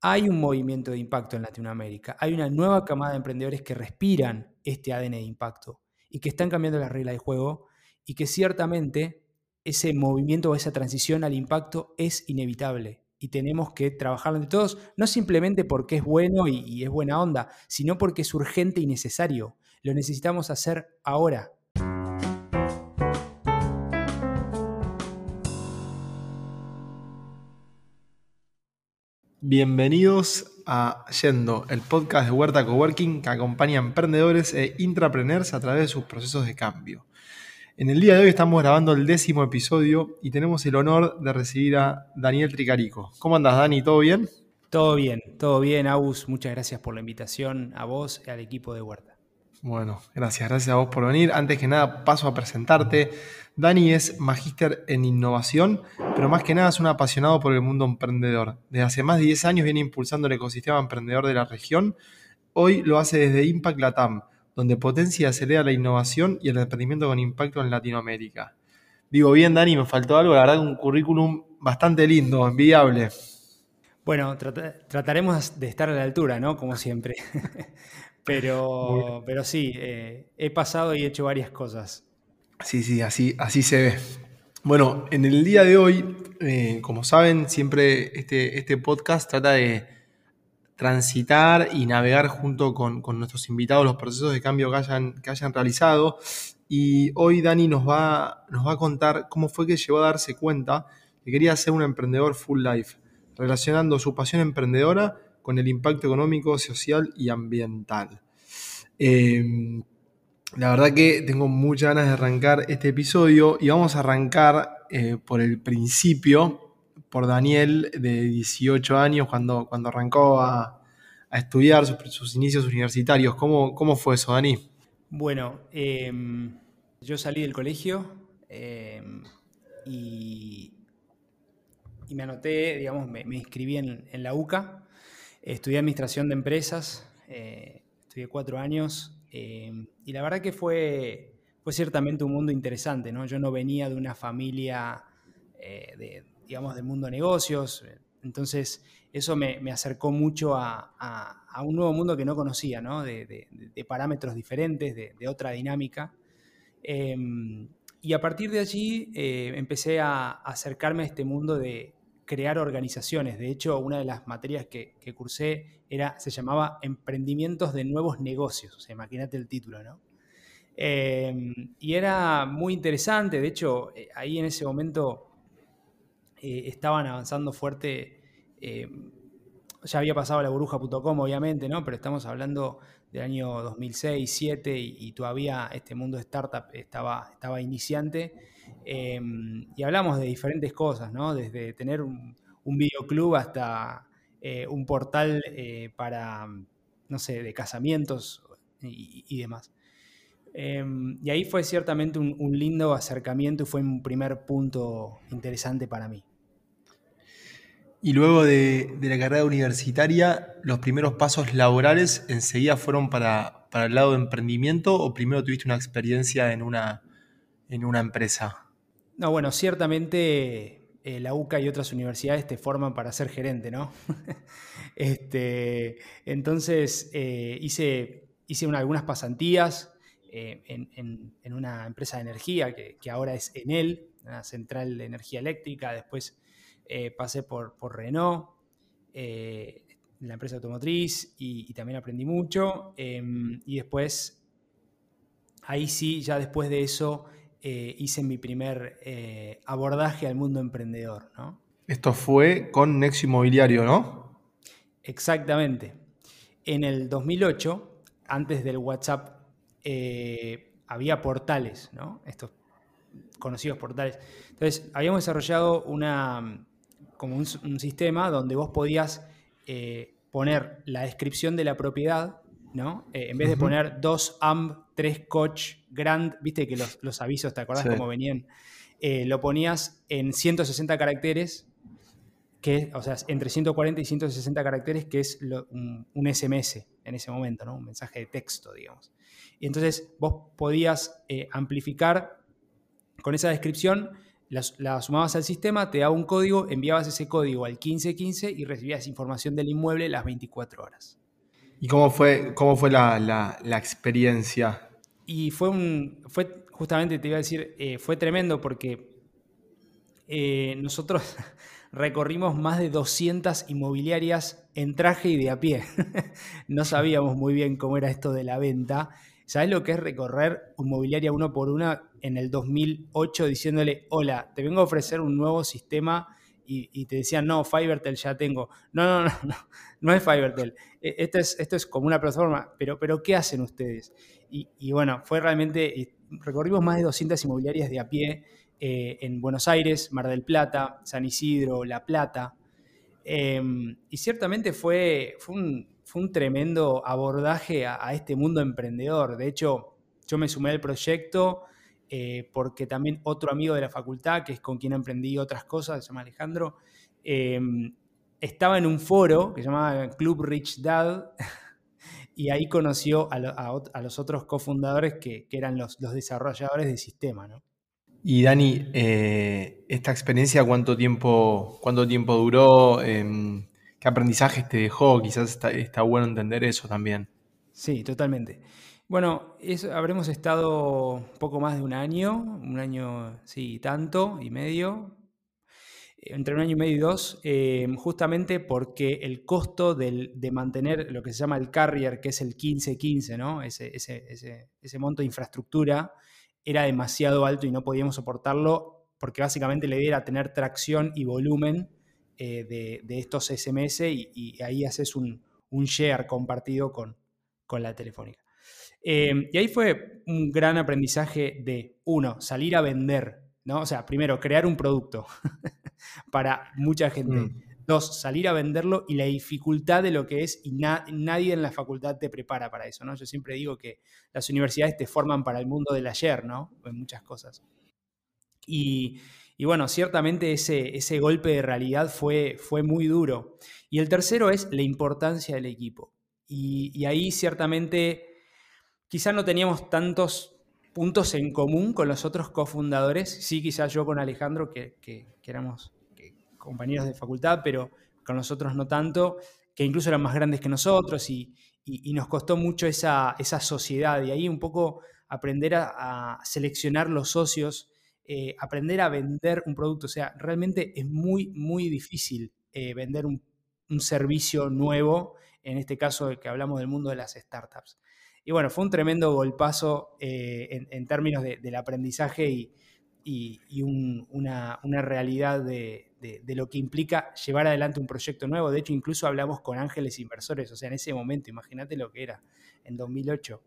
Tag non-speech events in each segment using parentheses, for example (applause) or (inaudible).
hay un movimiento de impacto en Latinoamérica. Hay una nueva camada de emprendedores que respiran este ADN de impacto y que están cambiando las reglas de juego y que ciertamente ese movimiento o esa transición al impacto es inevitable y tenemos que trabajarlo entre todos, no simplemente porque es bueno y, es buena onda, sino porque es urgente y necesario. Lo necesitamos hacer ahora. Bienvenidos a Yendo, el podcast de Huerta Coworking que acompaña a emprendedores e intrapreneurs a través de sus procesos de cambio. En el día de hoy estamos grabando el décimo episodio y tenemos el honor de recibir a Daniel Tricarico. ¿Cómo andas, Dani? ¿Todo bien? Todo bien, todo bien, Agus. Muchas gracias por la invitación a vos y al equipo de Huerta. Bueno, gracias, gracias a vos por venir. Antes que nada, paso a presentarte. Dani es magíster en innovación, pero más que nada es un apasionado por el mundo emprendedor. Desde hace más de 10 años viene impulsando el ecosistema emprendedor de la región. Hoy lo hace desde Impact Latam, donde potencia y acelera la innovación y el emprendimiento con impacto en Latinoamérica. Digo bien, Dani, me faltó algo, la verdad, un currículum bastante lindo, envidiable. Bueno, trataremos de estar a la altura, ¿no? Como siempre. Pero, pero sí, eh, he pasado y he hecho varias cosas. Sí, sí, así, así se ve. Bueno, en el día de hoy, eh, como saben, siempre este, este podcast trata de transitar y navegar junto con, nuestros invitados los procesos de cambio que hayan, que hayan realizado. Y hoy Dani nos va, nos va a contar cómo fue que llegó a darse cuenta que quería ser un emprendedor full life, relacionando su pasión emprendedora con el impacto económico, social y ambiental. Em, la verdad que tengo muchas ganas de arrancar este episodio y vamos a arrancar eh, por el principio, por Daniel de 18 años, cuando, cuando arrancó a, estudiar sus, inicios universitarios. ¿Cómo, ¿Cómo, fue eso, Dani? Bueno, em, yo salí del colegio em, y, me anoté, digamos, me, inscribí en la UCA Estudié administración de empresas, eh, estudié cuatro años eh, y la verdad que fue, fue ciertamente un mundo interesante. ¿no? Yo no venía de una familia, eh, de, digamos, del mundo de negocios, entonces eso me, acercó mucho a, un nuevo mundo que no conocía, ¿no? De, parámetros diferentes, de, otra dinámica. y a partir de allí empecé a acercarme a este mundo de, crear organizaciones. De hecho, una de las materias que, cursé era, se llamaba Emprendimientos de Nuevos Negocios. O sea, imagínate el título, ¿no? Em, y era muy interesante. De hecho, eh, ahí en ese momento eh, estaban avanzando fuerte. Ya había pasado la burbuja.com, obviamente, ¿no? Pero estamos hablando del año 2006, 2007 y, todavía este mundo de startup estaba, estaba iniciante. Em, y hablamos de diferentes cosas, ¿no? Desde tener un, videoclub hasta eh, un portal eh, para, no sé, de casamientos y, demás. Em, y ahí fue ciertamente un, lindo acercamiento y fue un primer punto interesante para mí. Y luego de, la carrera universitaria, los primeros pasos laborales enseguida fueron para, para, el lado de emprendimiento o primero tuviste una experiencia en una, en una empresa? No, bueno, ciertamente eh, la UCA y otras universidades te forman para ser gerente, ¿no? (laughs) este, entonces eh, hice, hice algunas pasantías eh, en, una empresa de energía que, ahora es Enel, una central de energía eléctrica. Después pasé por, por Renault, la empresa automotriz, y, y también aprendí mucho. Em, y después, ahí sí, ya después de eso eh, hice mi primer eh, abordaje al mundo emprendedor. ¿no? Esto fue con Nexo Inmobiliario, ¿no? Exactamente. En el 2008, antes del WhatsApp, eh, había portales, ¿no? Estos conocidos portales. Entonces, habíamos desarrollado una, como un, sistema donde vos podías poner la descripción de la propiedad, ¿no? en vez de poner dos AMB tres coach grand, viste que los, avisos, ¿te acordás cómo venían? Eh, lo ponías en 160 caracteres, que, o sea, entre 140 y 160 caracteres, que es un, SMS en ese momento, ¿no? Un mensaje de texto, digamos. Y entonces vos podías eh, amplificar con esa descripción la, sumabas al sistema, te daba un código, enviabas ese código al 1515 y recibías información del inmueble las 24 horas. ¿Y cómo fue, cómo fue la, experiencia? Y fue un, fue, justamente te iba a decir, eh, fue tremendo porque eh, nosotros (laughs) recorrimos más de 200 inmobiliarias en traje y de a pie. (laughs) no sabíamos muy bien cómo era esto de la venta. ¿Sabes lo que es recorrer inmobiliaria uno por una en el 2008 diciéndole, hola, te vengo a ofrecer un nuevo sistema y, te decían, no, Fivertel ya tengo. No, no, no, no, (laughs) no es Fivertel. E, esto es, esto es como una plataforma, pero, pero ¿qué hacen ustedes? Y, bueno, fue realmente, recorrimos más de 200 inmobiliarias de a pie eh, en Buenos Aires, Mar del Plata, San Isidro, La Plata. Em, y ciertamente fue, fue, un, tremendo abordaje a, este mundo emprendedor. De hecho, yo me sumé al proyecto eh, porque también otro amigo de la facultad, que es con quien emprendí otras cosas, se llama Alejandro, em, estaba en un foro que se llamaba Club Rich Dad (laughs) y ahí conoció a, los otros cofundadores que, eran los, los, desarrolladores del sistema. ¿no? Y Dani, eh, ¿esta experiencia cuánto tiempo, cuánto tiempo duró? Em, ¿Qué aprendizajes te dejó? Quizás está, bueno entender eso también. Sí, totalmente. Bueno, habremos estado poco más de un año, un año, sí, tanto y medio, entre un año y medio y dos, em, justamente porque el costo de mantener lo que se llama el carrier, que es el 1515, ¿no? ese, ese monto de infraestructura, era demasiado alto y no podíamos soportarlo porque básicamente la idea era tener tracción y volumen eh, de, estos SMS y, ahí haces un, share compartido con, con la telefónica. Eh, y ahí fue un gran aprendizaje de, uno, salir a vender, ¿no? O sea, primero, crear un producto (laughs) para mucha gente. Mm. Dos, salir a venderlo y la dificultad de lo que es y nadie en la facultad te prepara para eso, ¿no? Yo siempre digo que las universidades te forman para el mundo del ayer, ¿no? En muchas cosas. Y, bueno, ciertamente ese, ese golpe de realidad fue, fue muy duro. Y el tercero es la importancia del equipo. Y, ahí ciertamente quizás no teníamos tantos puntos en común con los otros cofundadores, sí quizás yo con Alejandro, que, que éramos compañeros de facultad, pero con nosotros no tanto, que incluso eran más grandes que nosotros y, nos costó mucho esa, esa, sociedad y ahí un poco aprender a, seleccionar los socios, eh, aprender a vender un producto. O sea, realmente es muy, muy difícil eh, vender un, servicio nuevo, en este caso que hablamos del mundo de las startups. Y bueno, fue un tremendo golpazo eh, en, términos del aprendizaje y, y, una, realidad de, lo que implica llevar adelante un proyecto nuevo. De hecho, incluso hablamos con ángeles inversores, o sea, en ese momento, imagínate lo que era, en 2008.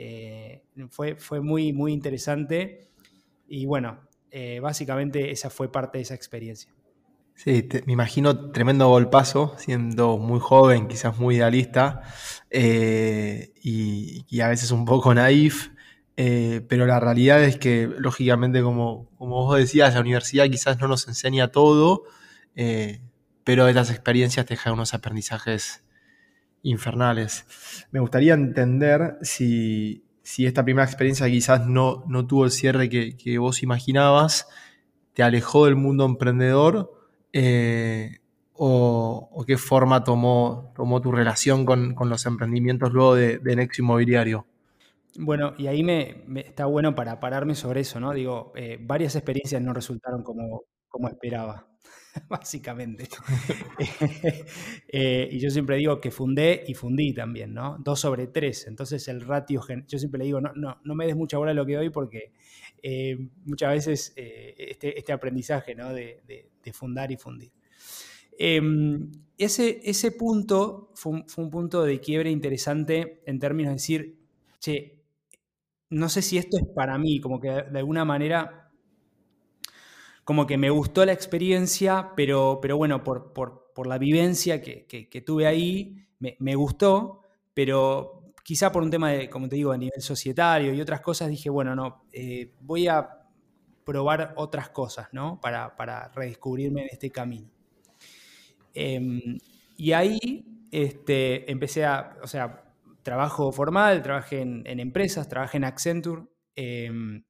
Eh, fue, fue muy, muy interesante y bueno, eh, básicamente esa fue parte de esa experiencia. Sí, me imagino tremendo golpazo, siendo muy joven, quizás muy idealista eh, y, y, a veces un poco naif. Eh, pero la realidad es que, lógicamente, como, como, vos decías, la universidad quizás no nos enseña todo, eh, pero estas experiencias te dejan unos aprendizajes infernales. Me gustaría entender si, esta primera experiencia quizás no, no tuvo el cierre que, vos imaginabas, te alejó del mundo emprendedor eh, o, qué forma tomó, tomó tu relación con, los emprendimientos luego de, de Nexo Inmobiliario. Bueno, y ahí me, está bueno para pararme sobre eso, ¿no? Digo, eh, varias experiencias no resultaron como, como esperaba, (laughs) básicamente. (laughs) (laughs) Eh, y yo siempre digo que fundé y fundí también, ¿no? Dos sobre tres. Entonces el ratio, yo siempre le digo, no, no, no me des mucha bola lo que doy porque eh, muchas veces este, este, aprendizaje, ¿no? De, fundar y fundir. Em, ese, ese punto fue fue un punto de quiebre interesante en términos de decir, che, no sé si esto es para mí, como que de alguna manera, como que me gustó la experiencia, pero, pero bueno, por, la vivencia que, tuve ahí, me, gustó, pero quizá por un tema de, como te digo, a nivel societario y otras cosas, dije, bueno, no, eh, voy a probar otras cosas, ¿no? Para, para redescubrirme en este camino. Em, y ahí este, empecé a, o sea, trabajo formal, trabajé en, empresas, trabajé en Accenture em,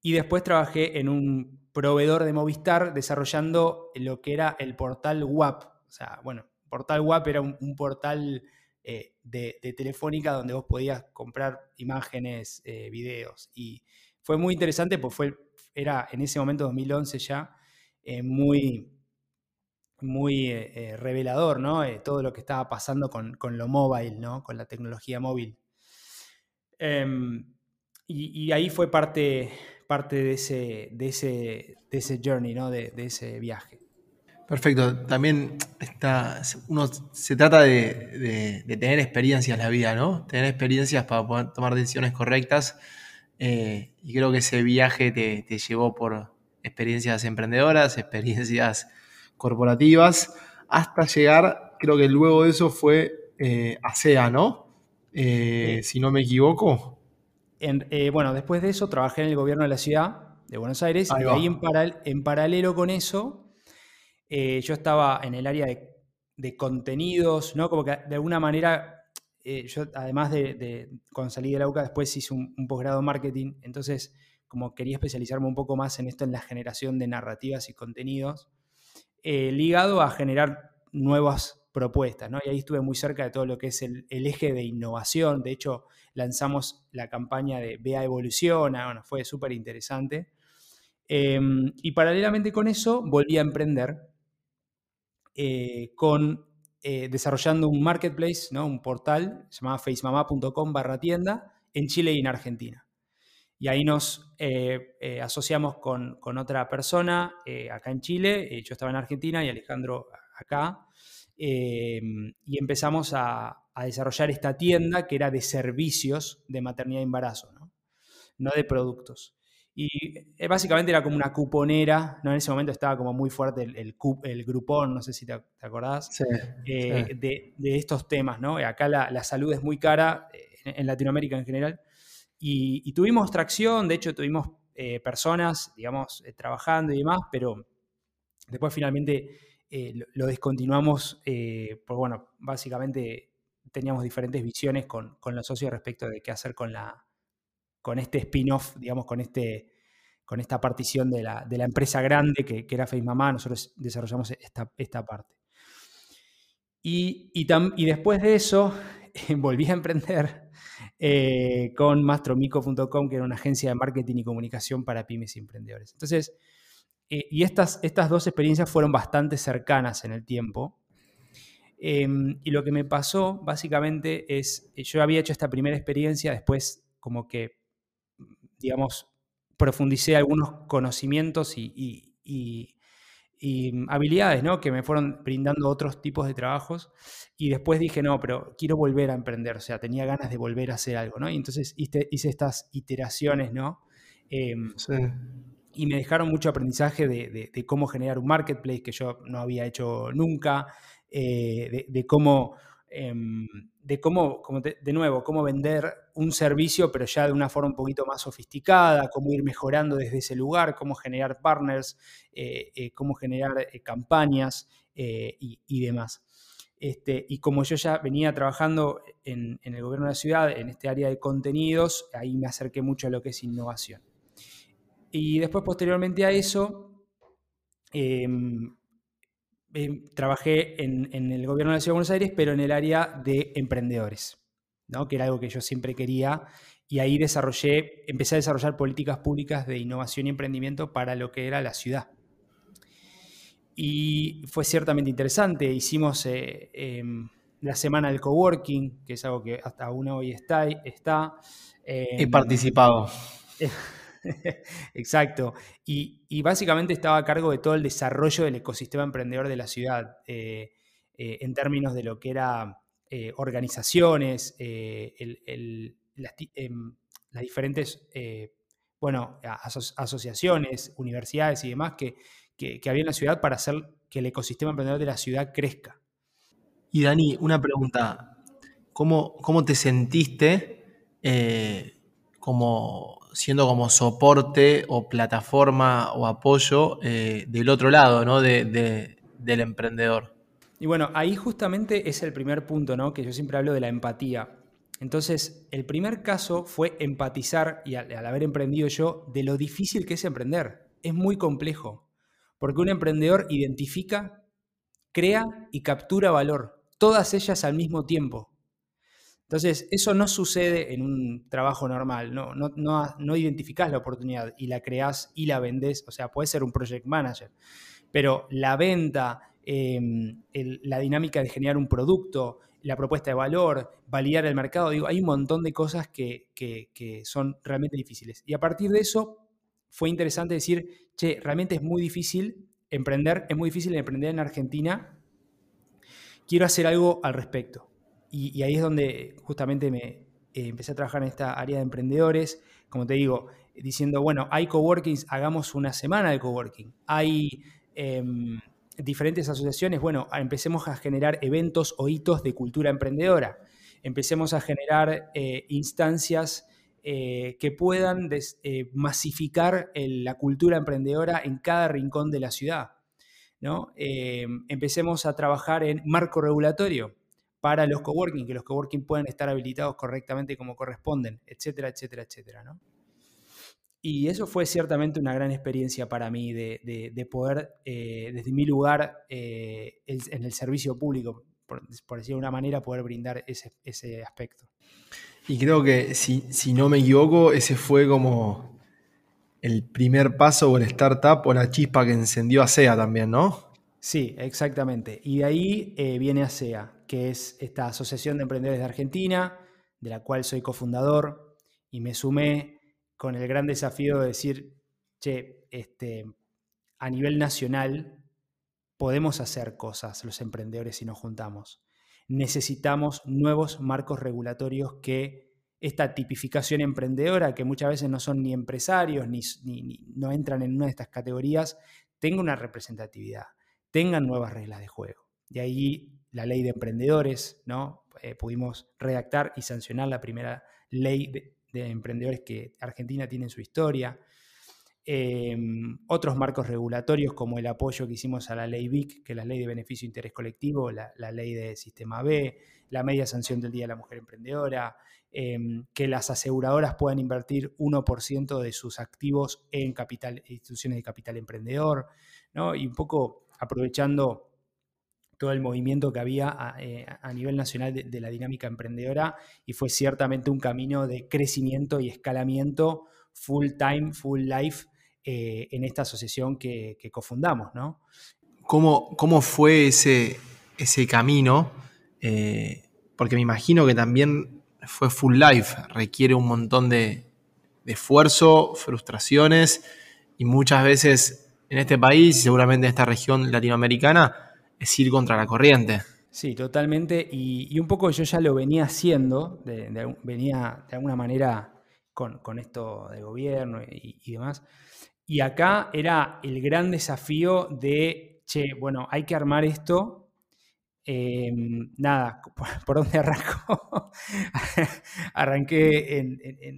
y después trabajé en un proveedor de Movistar desarrollando lo que era el portal WAP. O sea, bueno, portal WAP era un, portal eh, de, Telefónica donde vos podías comprar imágenes, eh, videos. Y fue muy interesante porque fue, era en ese momento, 2011 ya, eh, muy, muy revelador, ¿no? todo lo que estaba pasando con, lo móvil, ¿no? Con la tecnología móvil. Em, y, ahí fue parte, parte de, ese, de, ese, de ese journey, ¿no? de, ese viaje. Perfecto. También está, uno se trata de, tener experiencias en la vida, ¿no? Tener experiencias para poder tomar decisiones correctas. Eh, y creo que ese viaje te, llevó por experiencias emprendedoras, (laughs) experiencias corporativas, hasta llegar, creo que luego de eso fue eh, ASEA, ¿no? Eh, si no me equivoco. Eh, bueno, después de eso trabajé en el gobierno de la ciudad de Buenos Aires y ahí en, paralelo con eso eh, yo estaba en el área de, contenidos, ¿no? Como que de alguna manera yo además de, cuando salí de la UCA después hice un, posgrado en marketing, entonces como quería especializarme un poco más en esto, en la generación de narrativas y contenidos, ligado a generar nuevas propuestas, ¿no? Y ahí estuve muy cerca de todo lo que es el, eje de innovación. De hecho, lanzamos la campaña de Vea Evoluciona, bueno, fue súper interesante. Em, y paralelamente con eso, volví a emprender eh, con, eh, desarrollando un marketplace, ¿no? un portal llamado facemama.com barra tienda en Chile y en Argentina. Y ahí nos eh, asociamos con, con, otra persona acá en Chile, yo estaba en Argentina y Alejandro acá, Em, y empezamos a, desarrollar esta tienda que era de servicios de maternidad y embarazo, no, de productos. Y eh, básicamente era como una cuponera, ¿no? En ese momento estaba como muy fuerte el, el, grupón, no sé si te, acordás, eh, De, estos temas, ¿no? Acá la, salud es muy cara, eh, en, Latinoamérica en general, y, tuvimos tracción, de hecho tuvimos personas, digamos, trabajando y demás, pero después finalmente eh, lo, descontinuamos, eh, porque bueno, básicamente teníamos diferentes visiones con, los socios respecto de qué hacer con, la, con este spin-off, digamos, con, este, con esta partición de la, empresa grande que, era Face Mamá, nosotros desarrollamos esta, parte. Y, y, después de eso, (laughs) volví a emprender eh, con mastromico.com, que era una agencia de marketing y comunicación para pymes y emprendedores. Entonces, eh, y estas, estas dos experiencias fueron bastante cercanas en el tiempo. Em, y lo que me pasó básicamente es, eh, yo había hecho esta primera experiencia, después como que, digamos, profundicé algunos conocimientos y, habilidades, ¿no? Que me fueron brindando otros tipos de trabajos. Y después dije, no, pero quiero volver a emprender, o sea, tenía ganas de volver a hacer algo, ¿no? Y entonces hice, hice estas iteraciones, ¿no? Em, sí y me dejaron mucho aprendizaje de, cómo generar un marketplace que yo no había hecho nunca, eh, de, cómo, em, de cómo, de, nuevo, cómo vender un servicio, pero ya de una forma un poquito más sofisticada, cómo ir mejorando desde ese lugar, cómo generar partners, eh, eh, cómo generar campañas y, demás. Este, y como yo ya venía trabajando en el gobierno de la ciudad, en este área de contenidos, ahí me acerqué mucho a lo que es innovación. Y después, posteriormente a eso, em, em, trabajé en, el gobierno de la Ciudad de Buenos Aires, pero en el área de emprendedores, ¿no? que era algo que yo siempre quería. Y ahí desarrollé, empecé a desarrollar políticas públicas de innovación y emprendimiento para lo que era la ciudad. Y fue ciertamente interesante. Hicimos eh, em, la semana del coworking, que es algo que hasta aún hoy está. está He participado. (laughs) Exacto. Y, básicamente estaba a cargo de todo el desarrollo del ecosistema emprendedor de la ciudad, eh, eh, en términos de lo que era eh, organizaciones, em, las, diferentes bueno, asociaciones, universidades y demás que, había en la ciudad para hacer que el ecosistema emprendedor de la ciudad crezca. Y Dani, una pregunta. ¿Cómo, cómo te sentiste como siendo como soporte o plataforma o apoyo eh, del otro lado, ¿no? del emprendedor. Y bueno, ahí justamente es el primer punto, ¿no? Que yo siempre hablo de la empatía. Entonces, el primer caso fue empatizar, y al, haber emprendido yo, de lo difícil que es emprender. es muy complejo, porque un emprendedor identifica, crea y captura valor, todas ellas al mismo tiempo. Entonces, eso no sucede en un trabajo normal, no, no, identificás la oportunidad y la creás y la vendés, o sea, puede ser un project manager, pero la venta, em, la dinámica de generar un producto, la propuesta de valor, validar el mercado, digo, hay un montón de cosas que, son realmente difíciles. Y a partir de eso fue interesante decir, che, realmente es muy difícil emprender, es muy difícil emprender en Argentina, quiero hacer algo al respecto. Y, ahí es donde justamente me eh, empecé a trabajar en esta área de emprendedores, como te digo, diciendo, bueno, hay coworkings, hagamos una semana de coworking. Hay em, diferentes asociaciones, bueno, empecemos a generar eventos o hitos de cultura emprendedora. Empecemos a generar eh, instancias eh, que puedan masificar la cultura emprendedora en cada rincón de la ciudad. ¿no? empecemos a trabajar en marco regulatorio para los coworking, que los coworking puedan estar habilitados correctamente como corresponden, etcétera, etcétera, etcétera. ¿no? Y eso fue ciertamente una gran experiencia para mí de, poder, eh, desde mi lugar eh, en el servicio público, por, decirlo de una manera, poder brindar ese, aspecto. Y creo que, si, si, no me equivoco, ese fue como el primer paso o el startup o la chispa que encendió a SEA también, ¿no? Sí, exactamente. Y de ahí eh, viene ASEA, que es esta Asociación de Emprendedores de Argentina, de la cual soy cofundador, y me sumé con el gran desafío de decir, che, este, a nivel nacional podemos hacer cosas los emprendedores si nos juntamos. Necesitamos nuevos marcos regulatorios que esta tipificación emprendedora, que muchas veces no son ni empresarios ni, ni no entran en una de estas categorías, tenga una representatividad tengan nuevas reglas de juego. De ahí la ley de emprendedores, ¿no? Eh, pudimos redactar y sancionar la primera ley de, emprendedores que Argentina tiene en su historia. Em, otros marcos regulatorios como el apoyo que hicimos a la ley BIC, que es la ley de beneficio e interés colectivo, la, ley de sistema B, la media sanción del Día de la Mujer Emprendedora, em, que las aseguradoras puedan invertir 1% de sus activos en capital, instituciones de capital emprendedor, ¿no? y un poco aprovechando todo el movimiento que había a, eh, nivel nacional de, la dinámica emprendedora y fue ciertamente un camino de crecimiento y escalamiento full time, full life eh, en esta asociación que, cofundamos, ¿no? ¿Cómo, ¿Cómo, fue ese, ese camino? Eh, porque me imagino que también fue full life, requiere un montón de, de esfuerzo, frustraciones y muchas veces en este país y seguramente en esta región latinoamericana es ir contra la corriente. Sí, totalmente. Y, un poco yo ya lo venía haciendo, venía de alguna manera con, esto de gobierno y, demás. Y acá era el gran desafío de, che, bueno, hay que armar esto. Em, nada, (laughs) ¿por, dónde arranco? (laughs) Arranqué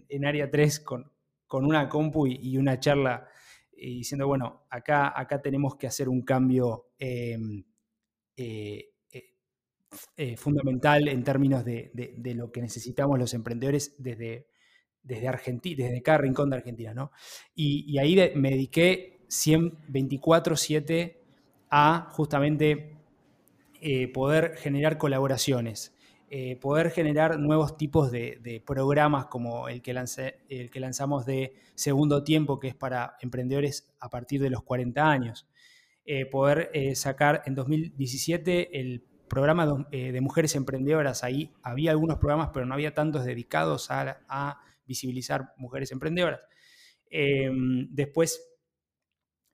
en, área 3 con, con una compu y una charla y diciendo, bueno, acá, acá tenemos que hacer un cambio em, eh, eh, eh, fundamental en términos de, lo que necesitamos los emprendedores desde, desde Argentina, desde cada rincón de Argentina, ¿no? Y, ahí me dediqué 24-7 a justamente poder generar colaboraciones. Eh, poder generar nuevos tipos de, programas como el que, el que lanzamos de segundo tiempo, que es para emprendedores a partir de los 40 años. Eh, poder eh, sacar en 2017 el programa de mujeres emprendedoras. Ahí había algunos programas, pero no había tantos dedicados a, visibilizar mujeres emprendedoras. después,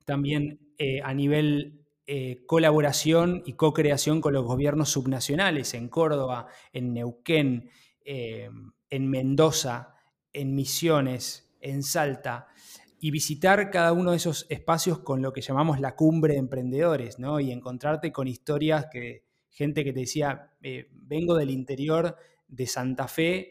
también a nivel eh, colaboración y co-creación con los gobiernos subnacionales en Córdoba, en Neuquén, eh, en Mendoza, en Misiones, en Salta, y visitar cada uno de esos espacios con lo que llamamos la cumbre de emprendedores, ¿no? Y encontrarte con historias que gente que te decía, eh, vengo del interior de Santa Fe,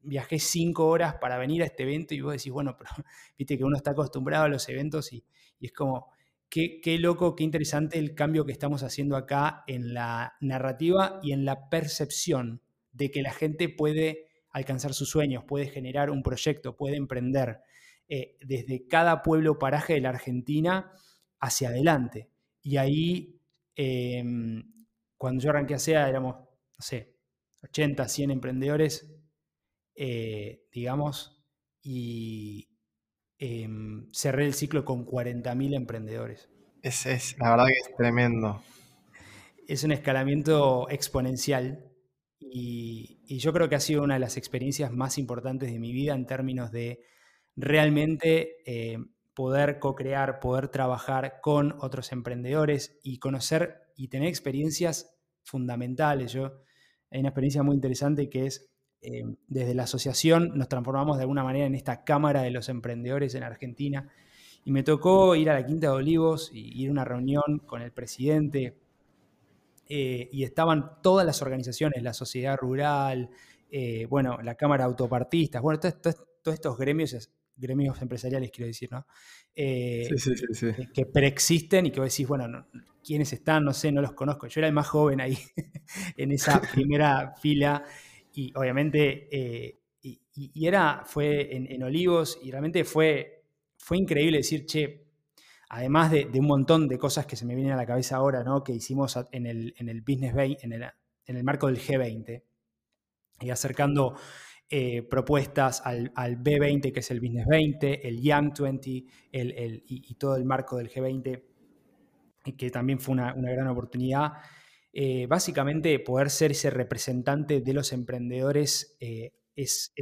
viajé cinco horas para venir a este evento y vos decís, bueno, pero (laughs) viste que uno está acostumbrado a los eventos y es como, Qué, loco, qué interesante el cambio que estamos haciendo acá en la narrativa y en la percepción de que la gente puede alcanzar sus sueños, puede generar un proyecto, puede emprender. eh, desde cada pueblo paraje de la Argentina hacia adelante. Y ahí, em, cuando yo arranqué a SEA, éramos, no sé, 80, 100 emprendedores, eh, digamos, y em, cerré el ciclo con 40.000 emprendedores. Es, es, la verdad que es tremendo. Es un escalamiento exponencial y, yo creo que ha sido una de las experiencias más importantes de mi vida en términos de realmente eh, poder co-crear, poder trabajar con otros emprendedores y conocer y tener experiencias fundamentales. Yo, hay una experiencia muy interesante que es eh, desde la asociación nos transformamos de alguna manera en esta cámara de los emprendedores en Argentina. Y me tocó ir a la Quinta de Olivos y ir a una reunión con el presidente. Eh, y estaban todas las organizaciones, la sociedad rural, eh, bueno, la Cámara de Autopartistas, bueno, todos estos gremios, gremios empresariales, quiero decir, ¿no? sí, sí, sí, que preexisten y que vos decís, bueno, ¿quiénes están? No sé, no los conozco. Yo era el más joven ahí, (laughs) en esa (laughs) primera fila y obviamente, eh, y, era, fue en, Olivos y realmente fue, fue increíble decir, che, además de, un montón de cosas que se me vienen a la cabeza ahora, ¿no? Que hicimos en el, en el Business Bay, en el, en el marco del G20, y acercando eh, propuestas al, B20, que es el Business 20, el Young 20 el, y, todo el marco del G20, que también fue una, una gran oportunidad. Eh, básicamente poder ser ese representante de los emprendedores eh, es,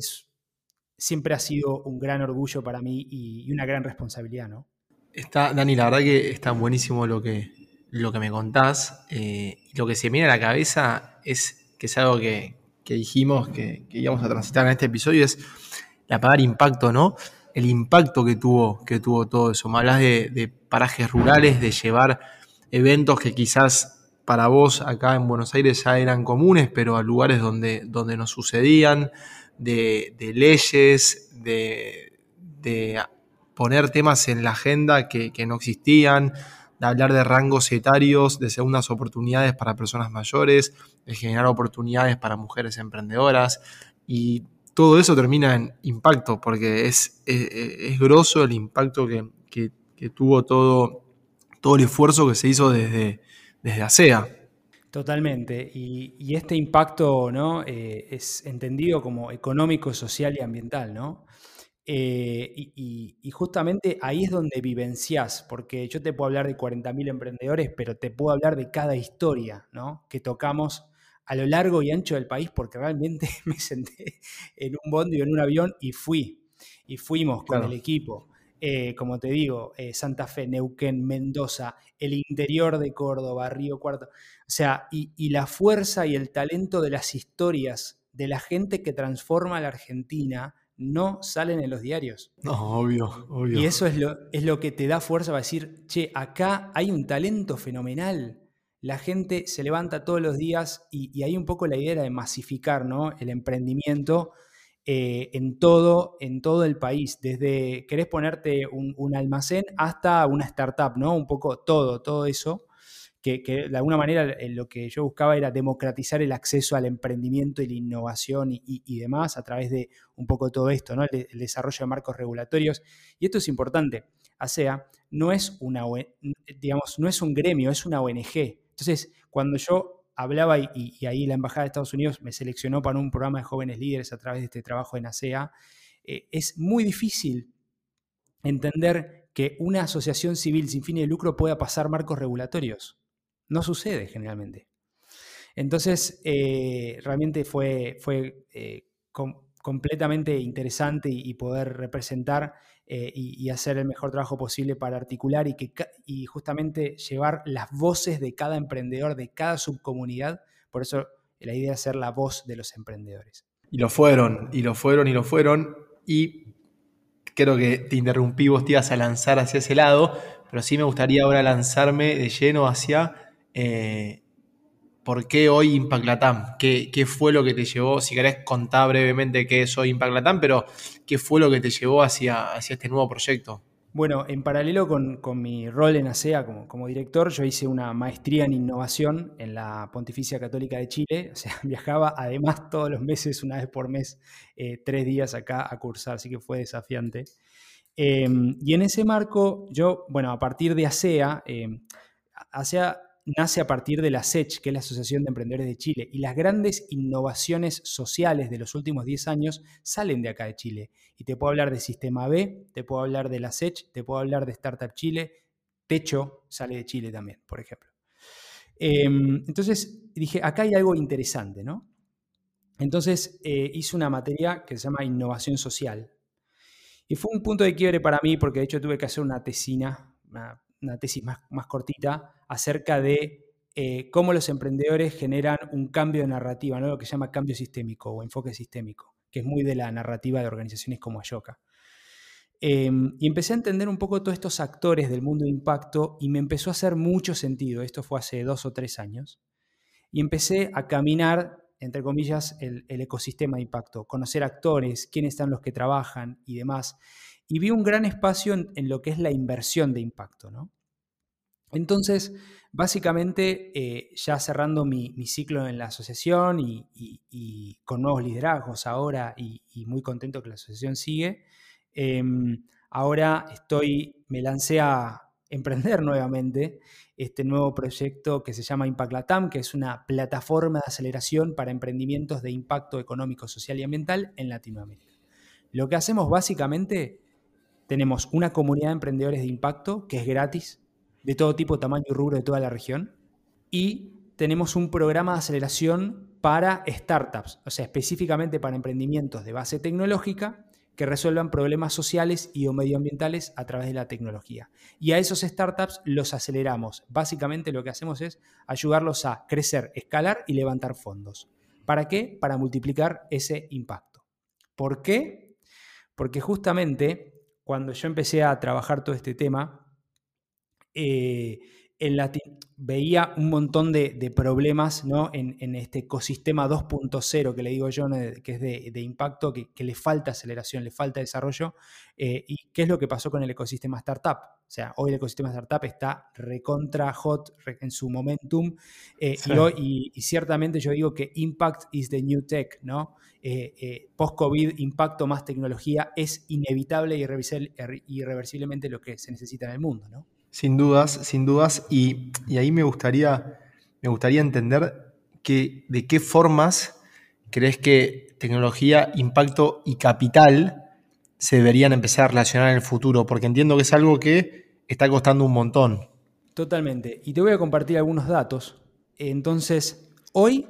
siempre ha sido un gran orgullo para mí y, una gran responsabilidad, ¿no? Está, Dani, la verdad que está buenísimo lo que, lo que me contás. Eh, lo que se me viene a la cabeza es que es algo que, dijimos que, íbamos a transitar en este episodio, es la impacto, ¿no? El impacto que tuvo, que tuvo todo eso. Me hablas de parajes rurales, de llevar eventos que quizás para vos acá en Buenos Aires ya eran comunes, pero a lugares donde, donde no sucedían, de, leyes, de, poner temas en la agenda que, no existían, de hablar de rangos etarios, de segundas oportunidades para personas mayores, de generar oportunidades para mujeres emprendedoras y todo eso termina en impacto, porque es, es, grosso el impacto que, tuvo todo, todo el esfuerzo que se hizo desde, desde ASEA. Totalmente. Y, este impacto ¿no? Eh, es entendido como económico, social y ambiental, ¿no? Eh, y, justamente ahí es donde vivencias, porque yo te puedo hablar de 40.000 emprendedores, pero te puedo hablar de cada historia ¿no? que tocamos a lo largo y ancho del país, porque realmente (laughs) me senté en un bondi o en un avión y fui, y fuimos con el equipo. Eh, como te digo, eh, Santa Fe, Neuquén, Mendoza, el interior de Córdoba, Río Cuarto. O sea, y, la fuerza y el talento de las historias de la gente que transforma a la Argentina no salen en los diarios. No, obvio, obvio. Y eso es lo, es lo que te da fuerza para decir, che, acá hay un talento fenomenal. La gente se levanta todos los días y, y hay un poco la idea de masificar ¿no? el emprendimiento eh, en, todo, en todo el país, desde querés ponerte un, almacén hasta una startup, ¿no? Un poco todo, todo eso, que, de alguna manera eh, lo que yo buscaba era democratizar el acceso al emprendimiento y la innovación y, demás a través de un poco todo esto, ¿no? El, desarrollo de marcos regulatorios. Y esto es importante. ASEA no es una, digamos, no es un gremio, es una ONG. Entonces, cuando yo hablaba y, ahí la Embajada de Estados Unidos me seleccionó para un programa de jóvenes líderes a través de este trabajo en ASEA, eh, es muy difícil entender que una asociación civil sin fin de lucro pueda pasar marcos regulatorios. No sucede generalmente. Entonces, eh, realmente fue, fue eh, completamente interesante y, poder representar eh, y, hacer el mejor trabajo posible para articular y, que, y justamente llevar las voces de cada emprendedor, de cada subcomunidad. Por eso la idea es ser la voz de los emprendedores. Y lo fueron, y lo fueron, y lo fueron. Y creo que te interrumpí, vos te ibas a lanzar hacia ese lado, pero sí me gustaría ahora lanzarme de lleno hacia eh, ¿Por qué hoy Impact Latam? ¿Qué, fue lo que te llevó? Si querés contar brevemente qué es hoy Impact Latam, pero ¿qué fue lo que te llevó hacia, hacia este nuevo proyecto? Bueno, en paralelo con, mi rol en ASEA como, como, director, yo hice una maestría en innovación en la Pontificia Católica de Chile. (laughs) O sea, viajaba además todos los meses, una vez por mes, eh, tres días acá a cursar, así que fue desafiante. Em, y en ese marco, yo, bueno, a partir de ASEA, em, ASEA nace a partir de la SECH, que es la Asociación de Emprendedores de Chile, y las grandes innovaciones sociales de los últimos 10 años salen de acá de Chile. Y te puedo hablar de Sistema B, te puedo hablar de la SECH, te puedo hablar de Startup Chile, Techo sale de Chile también, por ejemplo. Em, entonces dije, acá hay algo interesante, ¿no? Entonces eh, hice una materia que se llama innovación social. Y fue un punto de quiebre para mí porque de hecho tuve que hacer una tesina, tesis más, más, cortita, acerca de eh, cómo los emprendedores generan un cambio de narrativa, lo que se llama cambio sistémico o enfoque sistémico, que es muy de la narrativa de organizaciones como Ayoka. Em, y empecé a entender un poco todos estos actores del mundo de impacto y me empezó a hacer mucho sentido. Esto fue hace dos o tres años. Y empecé a caminar, entre comillas, el, ecosistema de impacto, conocer actores, quiénes están los que trabajan y demás. Y vi un gran espacio en, lo que es la inversión de impacto. ¿no? Entonces, básicamente, eh, ya cerrando mi, ciclo en la asociación y, con nuevos liderazgos ahora y, muy contento que la asociación sigue, Em, ahora estoy, me lancé a emprender (laughs) nuevamente este nuevo proyecto que se llama Impact Latam, que es una plataforma de aceleración para emprendimientos de impacto económico, social y ambiental en Latinoamérica. Lo que hacemos básicamente, tenemos una comunidad de emprendedores de impacto que es gratis, de todo tipo, tamaño y rubro de toda la región, y tenemos un programa de aceleración para startups, o sea, específicamente para emprendimientos de base tecnológica que resuelvan problemas sociales y o medioambientales a través de la tecnología. Y a esos startups los aceleramos. Básicamente lo que hacemos es ayudarlos a crecer, escalar y levantar fondos. ¿Para qué? Para multiplicar ese impacto. ¿Por qué? Porque justamente cuando yo empecé a trabajar todo este tema, eh, en veía un montón de, problemas ¿no? en, este ecosistema 2.0 que le digo yo, que es de, impacto, que, le falta aceleración, le falta desarrollo. Eh, ¿Y qué es lo que pasó con el ecosistema startup? O sea, hoy el ecosistema startup está recontra hot en su momentum eh, y, ciertamente yo digo que impact is the new tech, ¿no? Eh, Post-COVID, impacto más tecnología es inevitable y irreversiblemente lo que se necesita en el mundo, ¿no? Sin dudas, sin dudas. Y, ahí me gustaría, me gustaría entender que, de qué formas crees que tecnología, impacto y capital se deberían empezar a relacionar en el futuro, porque entiendo que es algo que está costando un montón. Totalmente. Y te voy a compartir algunos datos. Entonces, hoy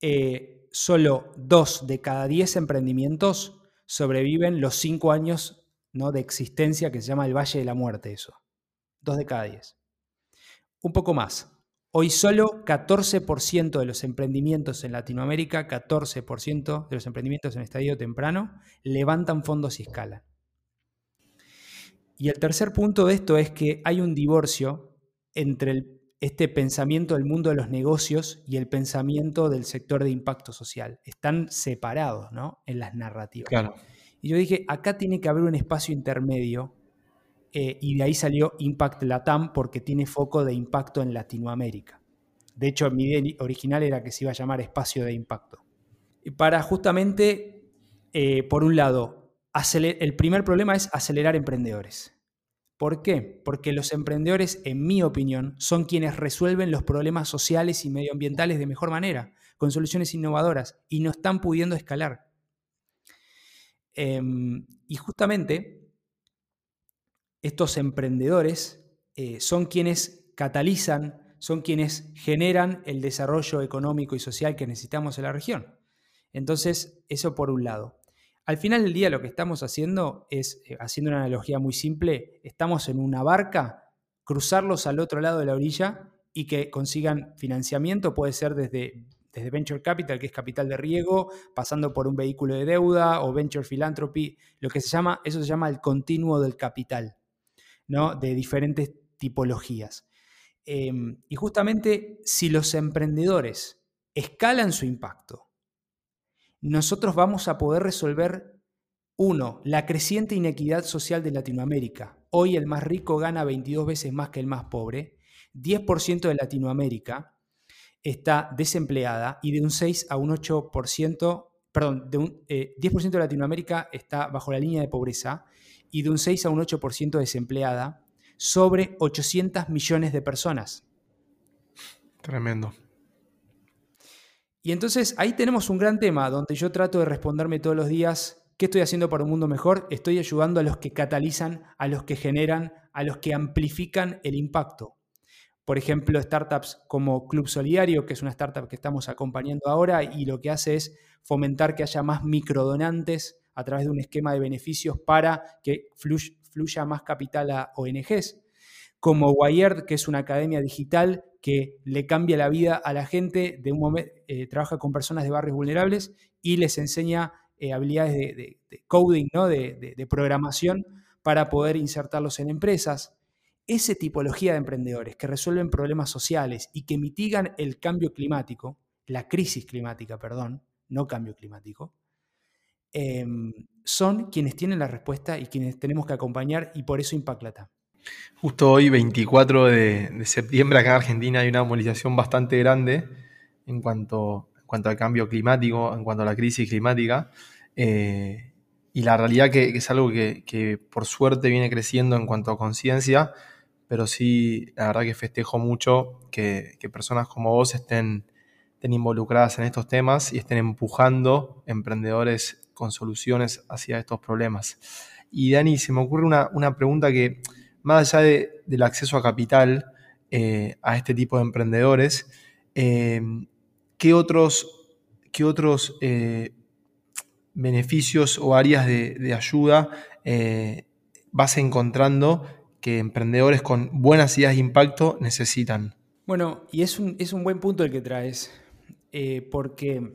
eh, solo dos de cada diez emprendimientos sobreviven los cinco años ¿no? de existencia que se llama el Valle de la Muerte, eso. 2 de cada 10. Un poco más. Hoy solo 14% de los emprendimientos en Latinoamérica, 14% de los emprendimientos en estadio temprano, levantan fondos y escalan. Y el tercer punto de esto es que hay un divorcio entre este pensamiento del mundo de los negocios y el pensamiento del sector de impacto social. Están separados ¿no? en las narrativas. Y yo dije, acá tiene que haber un espacio intermedio eh, y de ahí salió Impact Latam porque tiene foco de impacto en Latinoamérica. De hecho, mi idea original era que se iba a llamar espacio de impacto. Para justamente, eh, por un lado, el primer problema es acelerar emprendedores. ¿Por qué? Porque los emprendedores, en mi opinión, son quienes resuelven los problemas sociales y medioambientales de mejor manera, con soluciones innovadoras, y no están pudiendo escalar. Em, y justamente estos emprendedores eh, son quienes catalizan, son quienes generan el desarrollo económico y social que necesitamos en la región. Entonces, eso por un lado. Al final del día lo que estamos haciendo es, eh, haciendo una analogía muy simple, estamos en una barca, cruzarlos al otro lado de la orilla y que consigan financiamiento, puede ser desde, desde Venture Capital, que es capital de riego, pasando por un vehículo de deuda o Venture Philanthropy, lo que se llama, eso se llama el continuo del capital de diferentes tipologías. Em, y justamente si los emprendedores escalan su impacto, nosotros vamos a poder resolver, uno, la creciente inequidad social de Latinoamérica. Hoy el más rico gana 22 veces más que el más pobre. 10% de Latinoamérica está desempleada y de un 6 a un 8%, perdón, de un, 10% eh, de Latinoamérica está bajo la línea de pobreza y de un 6 a un 8% desempleada sobre 800 millones de personas. Tremendo. Y entonces ahí tenemos un gran tema donde yo trato de responderme todos los días, ¿qué estoy haciendo para un mundo mejor? Estoy ayudando a los que catalizan, a los que generan, a los que amplifican el impacto. Por ejemplo, startups como Club Solidario, que es una startup que estamos acompañando ahora y lo que hace es fomentar que haya más microdonantes a través de un esquema de beneficios para que fluya más capital a ONGs. Como Wired, que es una academia digital que le cambia la vida a la gente, de un momento, eh, trabaja con personas de barrios vulnerables y les enseña eh, habilidades de, coding, ¿no? de programación para poder insertarlos en empresas esa tipología de emprendedores que resuelven problemas sociales y que mitigan el cambio climático, la crisis climática, perdón, no cambio climático, em, son quienes tienen la respuesta y quienes tenemos que acompañar y por eso Impactlata. Justo hoy, 24 de, septiembre, acá en Argentina hay una movilización bastante grande en cuanto, en cuanto al cambio climático, en cuanto a la crisis climática. Eh, y la realidad que, es algo que, que, por suerte viene creciendo en cuanto a conciencia pero sí, la verdad que festejo mucho que, personas como vos estén, involucradas en estos temas y estén empujando emprendedores con soluciones hacia estos problemas. Y Dani, se me ocurre una, pregunta que, más allá del acceso a capital eh, a este tipo de emprendedores, eh, ¿qué otros, qué otros eh, beneficios o áreas de, ayuda vas encontrando que emprendedores con buenas ideas de impacto necesitan. Bueno, y es un, es un buen punto el que traes, porque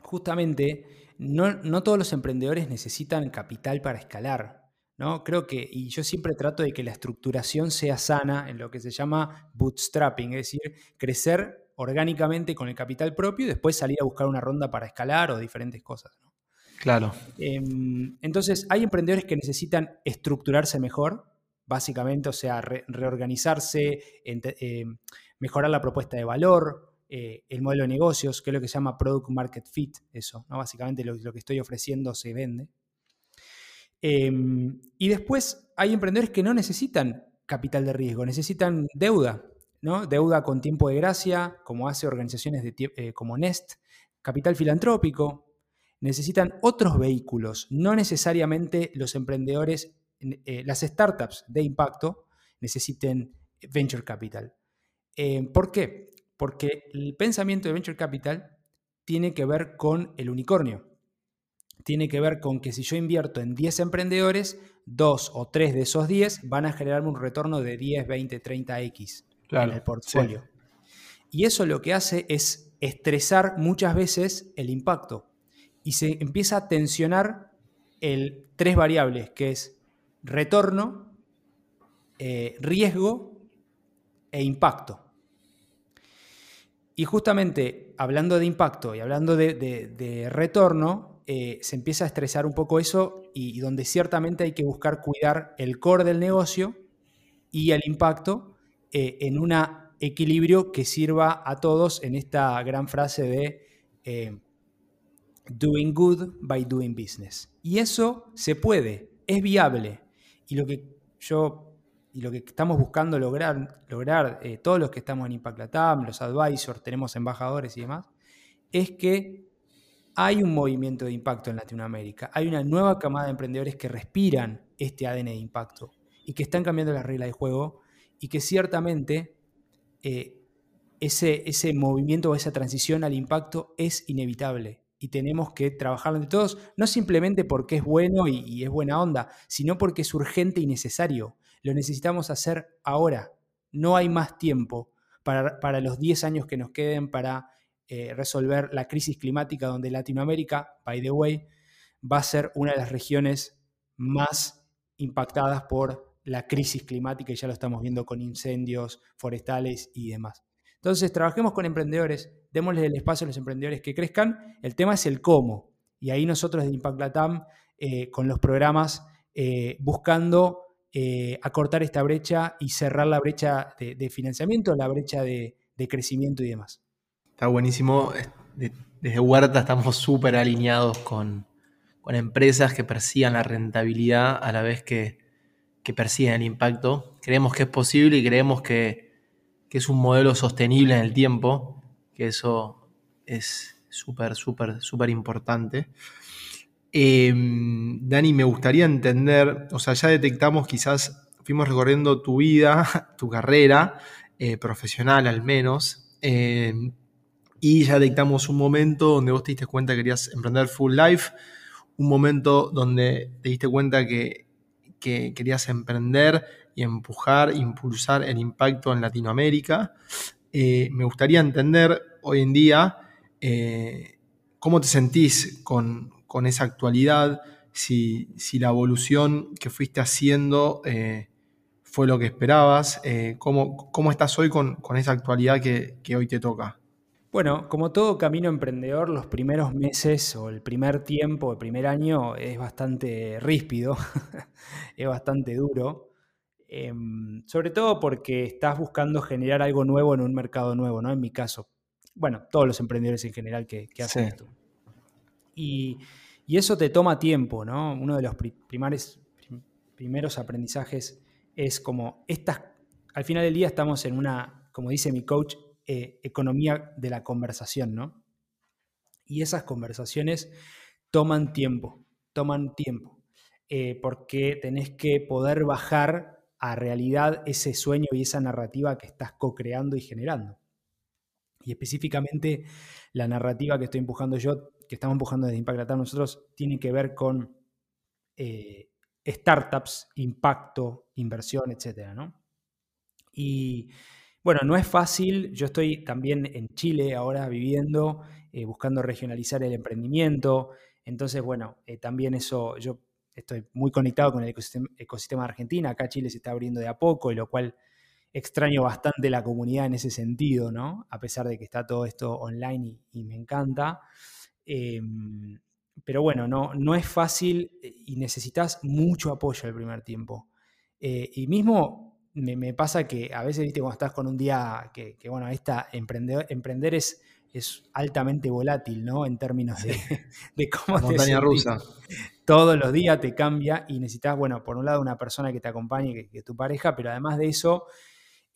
justamente no, todos los emprendedores necesitan capital para escalar. ¿no? Creo que, y yo siempre trato de que la estructuración sea sana en lo que se llama bootstrapping, es decir, crecer orgánicamente con el capital propio y después salir a buscar una ronda para escalar o diferentes cosas. Claro. Em, entonces, hay emprendedores que necesitan estructurarse mejor, básicamente, o sea, reorganizarse, eh, mejorar la propuesta de valor, eh, el modelo de negocios, que es lo que se llama Product Market Fit, eso, ¿no? Básicamente lo, que estoy ofreciendo se vende. Em, y después hay emprendedores que no necesitan capital de riesgo, necesitan deuda, ¿no? Deuda con tiempo de gracia, como hace organizaciones de, eh, como Nest, capital filantrópico, necesitan otros vehículos, no necesariamente los emprendedores eh, las startups de impacto necesiten venture capital. ¿Por qué? Porque el pensamiento de venture capital tiene que ver con el unicornio. Tiene que ver con que si yo invierto en 10 emprendedores, dos o tres de esos 10 van a generarme un retorno de 10, 20, 30x en el portfolio. Y eso lo que hace es estresar muchas veces el impacto y se empieza a tensionar el tres variables, que es retorno, eh, riesgo e impacto. Y justamente hablando de impacto y hablando de, retorno, eh, se empieza a estresar un poco eso y, donde ciertamente hay que buscar cuidar el core del negocio y el impacto eh, en un equilibrio que sirva a todos en esta gran frase de doing good by doing business. Y eso se puede, es viable. Y lo que yo y lo que estamos buscando lograr, lograr eh, todos los que estamos en Impact Latam, los advisors, tenemos embajadores y demás, es que hay un movimiento de impacto en Latinoamérica. Hay una nueva camada de emprendedores que respiran este ADN de impacto y que están cambiando las reglas de juego y que ciertamente eh, ese, ese movimiento o esa transición al impacto es inevitable y tenemos que trabajar entre todos, no simplemente porque es bueno y, es buena onda, sino porque es urgente y necesario. Lo necesitamos hacer ahora. No hay más tiempo para, los 10 años que nos queden para eh, resolver la crisis climática, donde Latinoamérica, by the way, va a ser una de las regiones más impactadas por la crisis climática y ya lo estamos viendo con incendios forestales y demás. Entonces, trabajemos con emprendedores, démosle el espacio a los emprendedores que crezcan. El tema es el cómo. Y ahí nosotros de Impact Latam, eh, con los programas, eh, buscando eh, acortar esta brecha y cerrar la brecha de, financiamiento, la brecha de, crecimiento y demás. Está buenísimo. Desde Huerta estamos súper alineados con, empresas que persigan la rentabilidad a la vez que, que persiguen el impacto. Creemos que es posible y creemos que, que es un modelo sostenible en el tiempo, que eso es súper, súper, súper importante. Em, Dani, me gustaría entender, o sea, ya detectamos quizás, fuimos recorriendo tu vida, (laughs) tu carrera, eh, profesional al menos, em, y ya detectamos un momento donde vos te diste cuenta que querías emprender full life, un momento donde te diste cuenta que, que querías emprender y empujar, impulsar el impacto en Latinoamérica. Eh, me gustaría entender hoy en día eh, cómo te sentís con, con esa actualidad, si, la evolución que fuiste haciendo eh, fue lo que esperabas, eh, ¿cómo, estás hoy con, esa actualidad que, hoy te toca? Bueno, como todo camino emprendedor, los primeros meses o el primer tiempo, el primer año es bastante ríspido, (laughs) es bastante duro. Em, sobre todo porque estás buscando generar algo nuevo en un mercado nuevo, ¿no? En mi caso. Bueno, todos los emprendedores en general que, hacen esto. Y, eso te toma tiempo, ¿no? Uno de los primeros aprendizajes es como, estas, al final del día estamos en una, como dice mi coach, eh, economía de la conversación, ¿no? Y esas conversaciones toman tiempo, toman tiempo, eh, porque tenés que poder bajar a realidad ese sueño y esa narrativa que estás co-creando y generando. Y específicamente la narrativa que estoy empujando yo que estamos empujando desde Impact Latam nosotros tiene que ver con eh, startups, impacto, inversión, etcétera, Y bueno, no es fácil. Yo estoy también en Chile ahora viviendo, eh, buscando regionalizar el emprendimiento. Entonces, bueno, eh, también eso, yo estoy muy conectado con el ecosistema, ecosistema, de Argentina. Acá Chile se está abriendo de a poco, y lo cual extraño bastante la comunidad en ese sentido, ¿no? A pesar de que está todo esto online y me encanta. Em, pero bueno, no, no es fácil eh, y necesitas mucho apoyo el primer tiempo. Eh, y mismo me, pasa que a veces, viste, cuando estás con un día que, bueno, esta emprender, emprender es, es altamente volátil, ¿no? En términos de, (laughs) de cómo Montaña rusa. Todos los días te cambia y necesitas, bueno, por un lado una persona que te acompañe, que, que tu pareja, pero además de eso,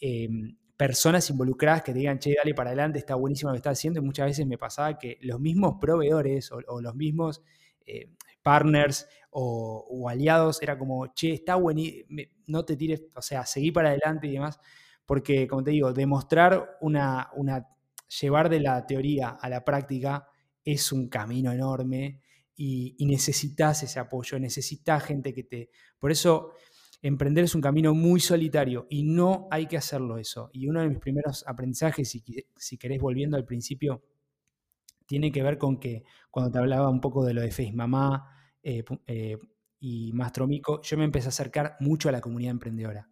em, personas involucradas que digan, che, dale para adelante, está buenísimo lo que estás haciendo. Y muchas veces me pasaba que los mismos proveedores o, los mismos eh, partners o, aliados era como, che, está buenísimo, no te tires, o sea, seguí para adelante y demás. Porque, como te digo, demostrar una, una, llevar de la teoría a la práctica es un camino enorme y necesitas ese apoyo, necesitas gente que te... Por eso emprender es un camino muy solitario y no hay que hacerlo eso. Y uno de mis primeros aprendizajes, si, si querés volviendo al principio, tiene que ver con que cuando te hablaba un poco de lo de Face Mamá eh, eh, y Mastromico, yo me empecé a acercar mucho a la comunidad emprendedora.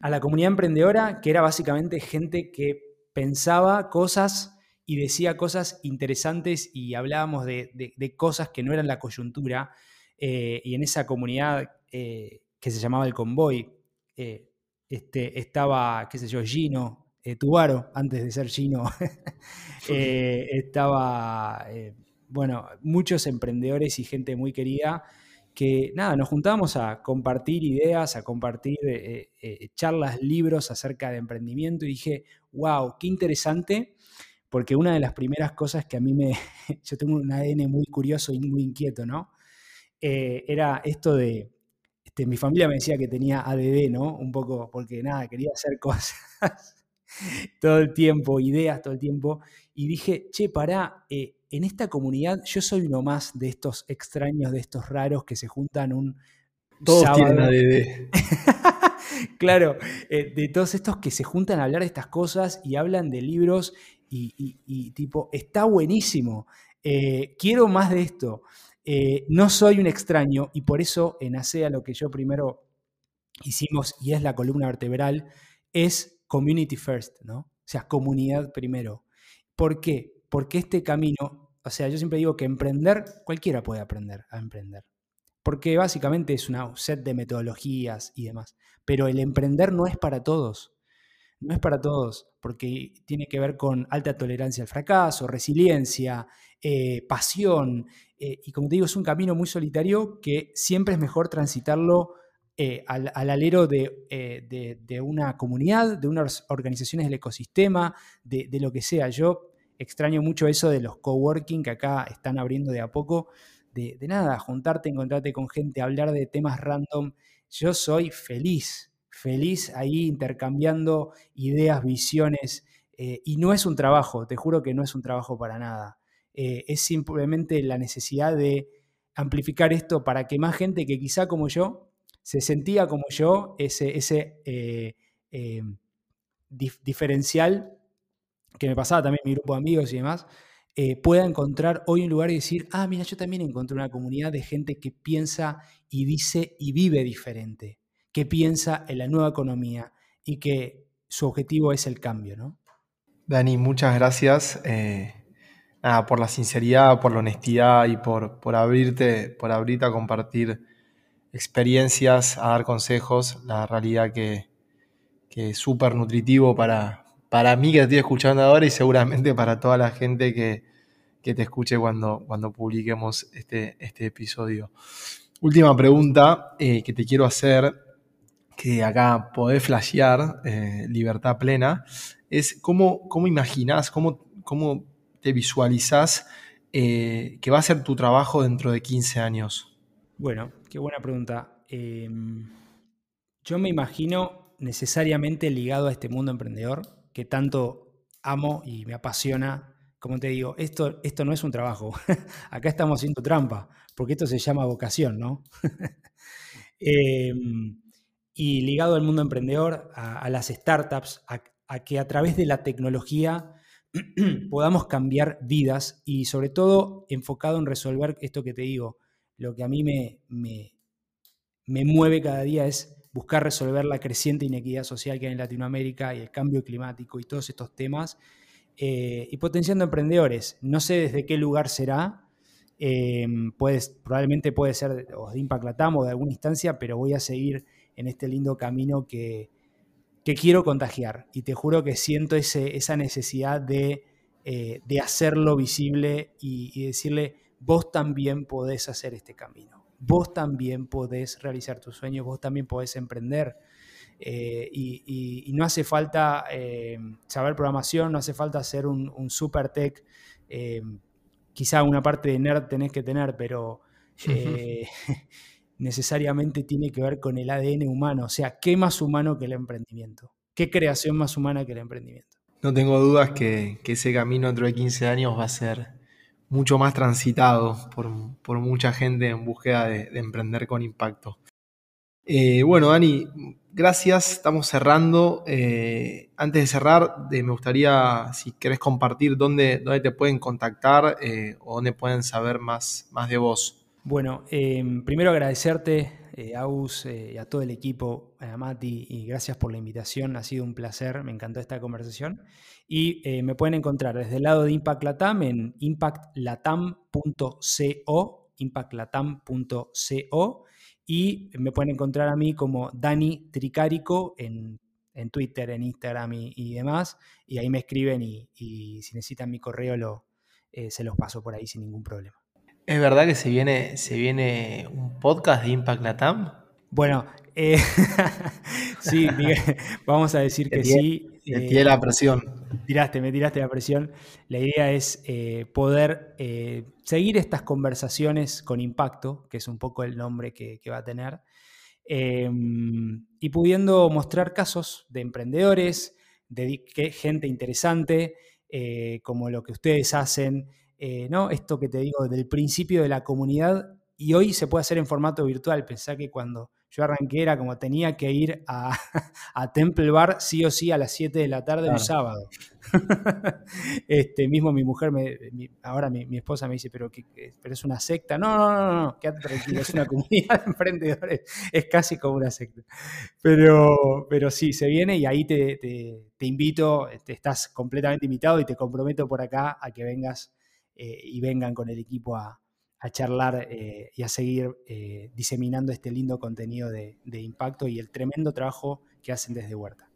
A la comunidad emprendedora, que era básicamente gente que pensaba cosas y decía cosas interesantes y hablábamos de, cosas que no eran la coyuntura. Eh, y en esa comunidad que se llamaba El Convoy. Eh, este, estaba, qué sé yo, Gino eh, Tubaro, antes de ser Gino. (laughs) Eh, estaba, bueno, muchos emprendedores y gente muy querida que, nada, nos juntábamos a compartir ideas, a compartir charlas, libros acerca de emprendimiento y dije, wow, qué interesante, porque una de las primeras cosas que a mí me, (laughs) yo tengo un ADN muy curioso y muy inquieto, ¿no? era esto de este, mi familia me decía que tenía ADD, ¿no? Un poco porque nada, quería hacer (laughs) cosas todo el tiempo, ideas todo el tiempo. Y dije, che, pará, eh, en esta comunidad yo soy uno más de estos extraños, de estos raros que se juntan un... Todos tienen ADD. (laughs) claro, eh, de todos estos que se juntan a hablar de estas cosas y hablan de libros y, tipo, está buenísimo, eh, quiero más de esto. Eh, no soy un extraño y por eso en ASEA lo que yo primero hicimos y es la columna vertebral es community first, ¿no? O sea, comunidad primero. ¿Por qué? Porque este camino, o sea, yo siempre digo que emprender, cualquiera puede aprender a emprender. Porque básicamente es una set de metodologías y demás. Pero el emprender no es para todos. No es para todos, porque tiene que ver con alta tolerancia al fracaso, resiliencia, eh, pasión, eh, y como te digo, es un camino muy solitario que siempre es mejor transitarlo eh, al, alero de, una comunidad, de unas organizaciones del ecosistema, de, lo que sea. Yo extraño mucho eso de los coworking que acá están abriendo de a poco, de, nada, juntarte, encontrarte con gente, hablar de temas random. Yo soy feliz, feliz ahí intercambiando ideas, visiones, eh, y no es un trabajo, te juro que no es un trabajo para nada. Eh, es simplemente la necesidad de amplificar esto para que más gente que quizá como yo se sentía como yo, ese, ese eh, diferencial que me pasaba también mi grupo de amigos y demás, pueda encontrar hoy un lugar y decir, ah, mira, yo también encontré una comunidad de gente que piensa y dice y vive diferente, que piensa en la nueva economía y que su objetivo es el cambio, ¿no? Dani, muchas gracias eh, por la sinceridad, por la honestidad y por, por, abrirte, por abrirte a compartir experiencias, a dar consejos, la realidad que, que es súper nutritivo para, para mí que estoy escuchando ahora y seguramente para toda la gente que, te escuche cuando, cuando publiquemos este, este episodio. Última pregunta eh, que te quiero hacer, que acá podés flashear, eh, libertad plena, es cómo, cómo imaginás, cómo, cómo te visualizás eh, que va a ser tu trabajo dentro de 15 años. Bueno, qué buena pregunta. Em, yo me imagino necesariamente ligado a este mundo emprendedor que tanto amo y me apasiona. Como te digo, esto, esto no es un trabajo. (laughs) Acá estamos haciendo trampa, porque esto se llama vocación, ¿no? (laughs) Y ligado al mundo emprendedor, a, las startups, a, que a través de la tecnología (clears throat) podamos cambiar vidas y sobre todo enfocado en resolver esto que te digo. Lo que a mí me, me, me mueve cada día es buscar resolver la creciente inequidad social que hay en Latinoamérica y el cambio climático y todos estos temas, eh, y potenciando emprendedores. No sé desde qué lugar será, eh, probablemente puede ser de Impact Latam o de alguna instancia, pero voy a seguir en este lindo camino que, quiero contagiar. Y te juro que siento esa necesidad de, eh, hacerlo visible y decirle, vos también podés hacer este camino vos también podés realizar tus sueños, vos también podés emprender. Eh, y, no hace falta eh, saber programación, no hace falta ser un, super tech. Quizá una parte de nerd tenés que tener, pero (laughs) necesariamente tiene que ver con el ADN humano. O sea, ¿qué más humano que el emprendimiento? ¿Qué creación más humana que el emprendimiento? No tengo dudas que, que ese camino dentro de 15 años va a ser mucho más transitado por, mucha gente en búsqueda de, emprender con impacto. Eh, bueno, Dani, gracias. Estamos cerrando. Eh, antes de cerrar, me gustaría, si querés compartir dónde, dónde te pueden contactar eh, o dónde pueden saber más, más de vos. Bueno, primero agradecerte, Aus, y a todo el equipo, a Mati, y gracias por la invitación. Ha sido un placer, me encantó esta conversación. Y eh, me pueden encontrar desde el lado de Impact Latam en impactlatam.co, impactlatam.co, y me pueden encontrar a mí como Dani Tricarico en, Twitter, en Instagram y, demás, y ahí me escriben y, si necesitan mi correo lo, eh, se los paso por ahí sin ningún problema. ¿Es verdad que se viene, se viene un podcast de Impact Latam? Bueno, eh, (laughs) sí, vamos a decir que sí. Te la presión tiraste, me tiraste la presión. La idea es eh, poder eh, seguir estas conversaciones con impacto, que es un poco el nombre que, va a tener, em, y pudiendo mostrar casos de emprendedores, de gente interesante, eh, como lo que ustedes hacen, ¿no? Esto que te digo del principio de la comunidad, y hoy se puede hacer en formato virtual. Pensá que cuando yo arranqué era como tenía que ir a, (laughs) Temple Bar sí o sí a las 7 de la tarde un sábado. (laughs) este, mismo mi mujer, me, ahora mi, esposa me dice, pero, pero es una secta. No, no, no, no, quédate tranquilo, es una (laughs) comunidad de emprendedores, es casi como una secta. Pero, pero sí, se viene y ahí te, te, invito, te estás completamente invitado y te comprometo por acá a que vengas eh, y vengan con el equipo a, a charlar eh, y a seguir eh, diseminando este lindo contenido de, impacto y el tremendo trabajo que hacen desde Huerta.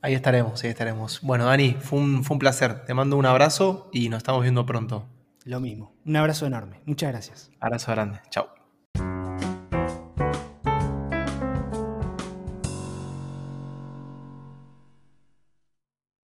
Ahí estaremos, ahí estaremos. Bueno, Dani, fue un, fue un placer. Te mando un abrazo y nos estamos viendo pronto. Lo mismo. Un abrazo enorme. Muchas gracias. Abrazo grande. Chao.